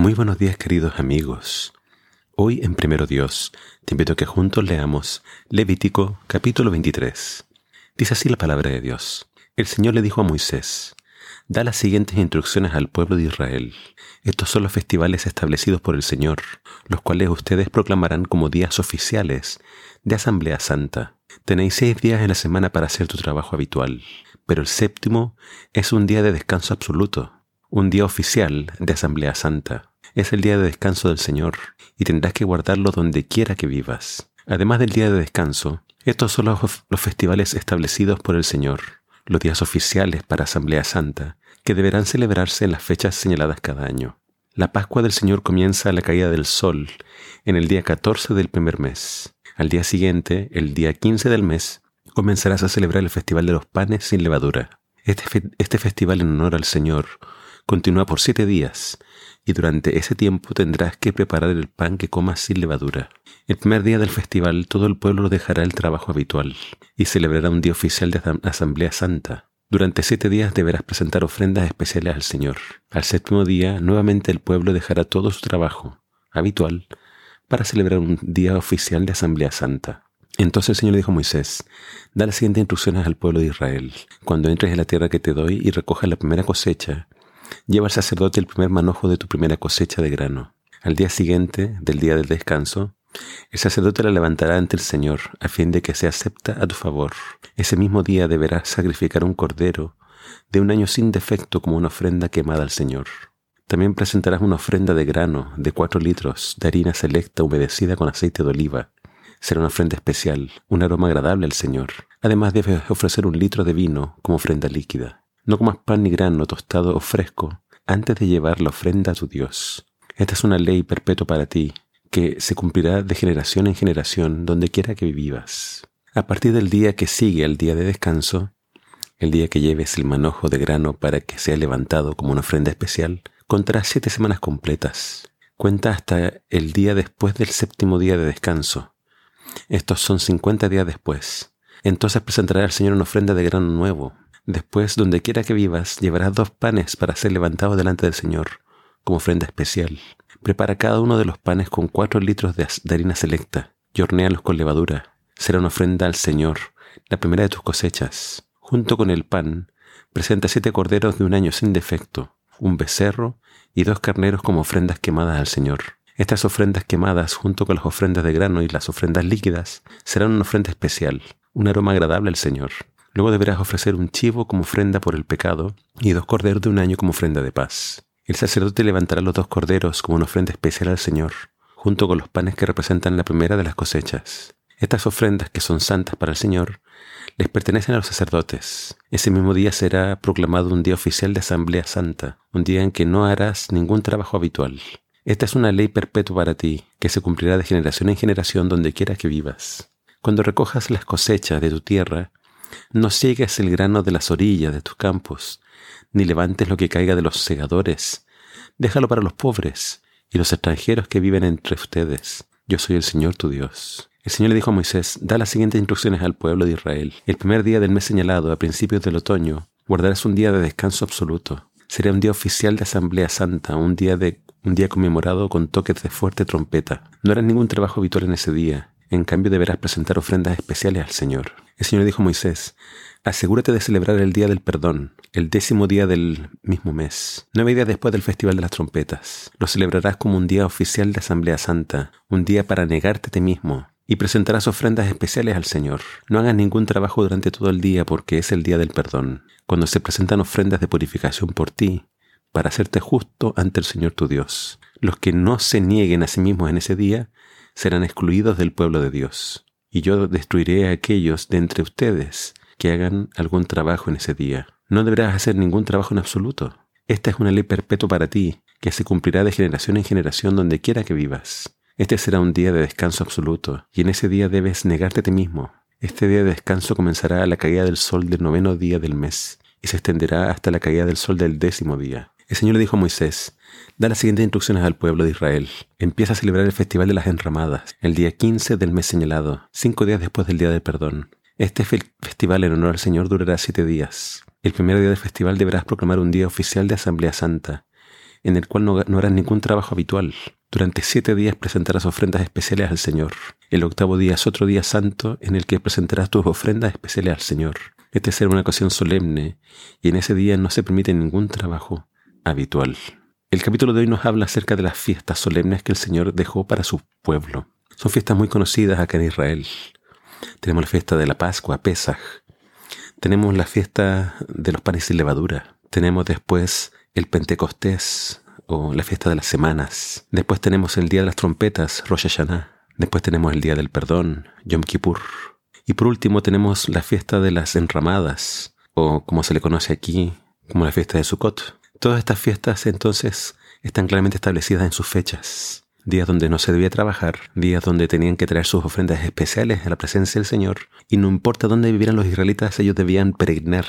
Muy buenos días queridos amigos. Hoy en Primero Dios te invito a que juntos leamos Levítico capítulo 23. Dice así la palabra de Dios. El Señor le dijo a Moisés, da las siguientes instrucciones al pueblo de Israel. Estos son los festivales establecidos por el Señor, los cuales ustedes proclamarán como días oficiales de Asamblea Santa. Tenéis seis días en la semana para hacer tu trabajo habitual, pero el séptimo es un día de descanso absoluto, un día oficial de Asamblea Santa. Es el día de descanso del Señor y tendrás que guardarlo donde quiera que vivas. Además del día de descanso, estos son los, los festivales establecidos por el Señor, los días oficiales para Asamblea Santa, que deberán celebrarse en las fechas señaladas cada año. La Pascua del Señor comienza a la caída del sol en el día 14 del primer mes. Al día siguiente, el día 15 del mes, comenzarás a celebrar el Festival de los Panes sin levadura. Este, este festival en honor al Señor continúa por siete días y durante ese tiempo tendrás que preparar el pan que comas sin levadura. El primer día del festival todo el pueblo dejará el trabajo habitual y celebrará un día oficial de Asamblea Santa. Durante siete días deberás presentar ofrendas especiales al Señor. Al séptimo día, nuevamente el pueblo dejará todo su trabajo habitual para celebrar un día oficial de Asamblea Santa. Entonces el Señor dijo a Moisés, da las siguientes instrucciones al pueblo de Israel. Cuando entres en la tierra que te doy y recojas la primera cosecha, lleva al sacerdote el primer manojo de tu primera cosecha de grano. Al día siguiente del día del descanso, el sacerdote la levantará ante el Señor, a fin de que se acepta a tu favor. Ese mismo día deberás sacrificar un cordero de un año sin defecto como una ofrenda quemada al Señor. También presentarás una ofrenda de grano de cuatro litros de harina selecta humedecida con aceite de oliva. Será una ofrenda especial, un aroma agradable al Señor. Además debes ofrecer un litro de vino como ofrenda líquida. No comas pan ni grano tostado o fresco antes de llevar la ofrenda a tu Dios. Esta es una ley perpetua para ti, que se cumplirá de generación en generación donde quiera que vivas. A partir del día que sigue al día de descanso, el día que lleves el manojo de grano para que sea levantado como una ofrenda especial, contarás siete semanas completas. Cuenta hasta el día después del séptimo día de descanso. Estos son cincuenta días después. Entonces presentarás al Señor una ofrenda de grano nuevo. Después, donde quiera que vivas, llevarás dos panes para ser levantados delante del Señor, como ofrenda especial. Prepara cada uno de los panes con cuatro litros de, harina selecta y con levadura. Será una ofrenda al Señor, la primera de tus cosechas. Junto con el pan, presenta siete corderos de un año sin defecto, un becerro y dos carneros como ofrendas quemadas al Señor. Estas ofrendas quemadas, junto con las ofrendas de grano y las ofrendas líquidas, serán una ofrenda especial, un aroma agradable al Señor. Luego deberás ofrecer un chivo como ofrenda por el pecado y dos corderos de un año como ofrenda de paz. El sacerdote levantará los dos corderos como una ofrenda especial al Señor, junto con los panes que representan la primera de las cosechas. Estas ofrendas, que son santas para el Señor, les pertenecen a los sacerdotes. Ese mismo día será proclamado un día oficial de Asamblea Santa, un día en que no harás ningún trabajo habitual. Esta es una ley perpetua para ti, que se cumplirá de generación en generación donde quiera que vivas. Cuando recojas las cosechas de tu tierra, no siegues el grano de las orillas de tus campos, ni levantes lo que caiga de los segadores. Déjalo para los pobres y los extranjeros que viven entre ustedes. Yo soy el Señor tu Dios. El Señor le dijo a Moisés, da las siguientes instrucciones al pueblo de Israel. El primer día del mes señalado, a principios del otoño, guardarás un día de descanso absoluto. Será un día oficial de Asamblea Santa, un día de un día conmemorado con toques de fuerte trompeta. No harás ningún trabajo habitual en ese día. En cambio deberás presentar ofrendas especiales al Señor. El Señor dijo a Moisés, asegúrate de celebrar el día del perdón, el décimo día del mismo mes, nueve días después del Festival de las Trompetas. Lo celebrarás como un día oficial de Asamblea Santa, un día para negarte a ti mismo, y presentarás ofrendas especiales al Señor. No hagas ningún trabajo durante todo el día porque es el día del perdón, cuando se presentan ofrendas de purificación por ti, para hacerte justo ante el Señor tu Dios. Los que no se nieguen a sí mismos en ese día serán excluidos del pueblo de Dios. Y yo destruiré a aquellos de entre ustedes que hagan algún trabajo en ese día. No deberás hacer ningún trabajo en absoluto. Esta es una ley perpetua para ti, que se cumplirá de generación en generación donde quiera que vivas. Este será un día de descanso absoluto, y en ese día debes negarte a ti mismo. Este día de descanso comenzará a la caída del sol del noveno día del mes, y se extenderá hasta la caída del sol del décimo día. El Señor le dijo a Moisés, da las siguientes instrucciones al pueblo de Israel. Empieza a celebrar el Festival de las Enramadas, el día 15 del mes señalado, cinco días después del Día del Perdón. Este festival en honor al Señor durará siete días. El primer día del festival deberás proclamar un día oficial de Asamblea Santa. en el cual no, no harás ningún trabajo habitual. Durante siete días presentarás ofrendas especiales al Señor. El octavo día es otro día santo en el que presentarás tus ofrendas especiales al Señor. Este será una ocasión solemne y en ese día no se permite ningún trabajo habitual. El capítulo de hoy nos habla acerca de las fiestas solemnes que el Señor dejó para su pueblo. Son fiestas muy conocidas acá en Israel. Tenemos la fiesta de la Pascua, Pesaj. Tenemos la fiesta de los panes sin levadura. Tenemos después el Pentecostés o la fiesta de las semanas. Después tenemos el Día de las Trompetas, Rosh Hashanah. Después tenemos el Día del Perdón, Yom Kippur. Y por último tenemos la fiesta de las enramadas, o como se le conoce aquí, como la fiesta de Sukkot. Todas estas fiestas entonces están claramente establecidas en sus fechas. Días donde no se debía trabajar, días donde tenían que traer sus ofrendas especiales a la presencia del Señor, y no importa dónde vivieran los israelitas, ellos debían peregrinar,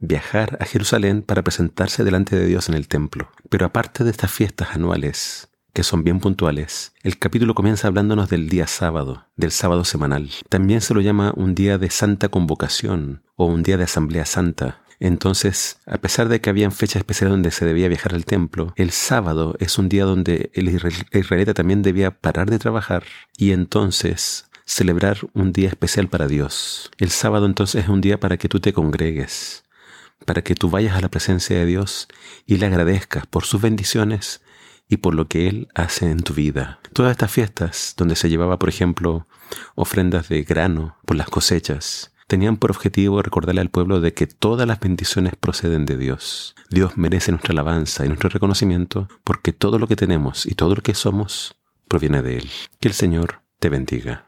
viajar a Jerusalén para presentarse delante de Dios en el templo. Pero aparte de estas fiestas anuales, que son bien puntuales, el capítulo comienza hablándonos del día sábado, del sábado semanal. También se lo llama un día de santa convocación o un día de asamblea santa, entonces, a pesar de que habían fechas especiales donde se debía viajar al templo, el sábado es un día donde el israelita también debía parar de trabajar y entonces celebrar un día especial para Dios. El sábado entonces es un día para que tú te congregues, para que tú vayas a la presencia de Dios y le agradezcas por sus bendiciones y por lo que Él hace en tu vida. Todas estas fiestas donde se llevaba, por ejemplo, ofrendas de grano por las cosechas, tenían por objetivo recordarle al pueblo de que todas las bendiciones proceden de Dios. Dios merece nuestra alabanza y nuestro reconocimiento porque todo lo que tenemos y todo lo que somos proviene de Él. Que el Señor te bendiga.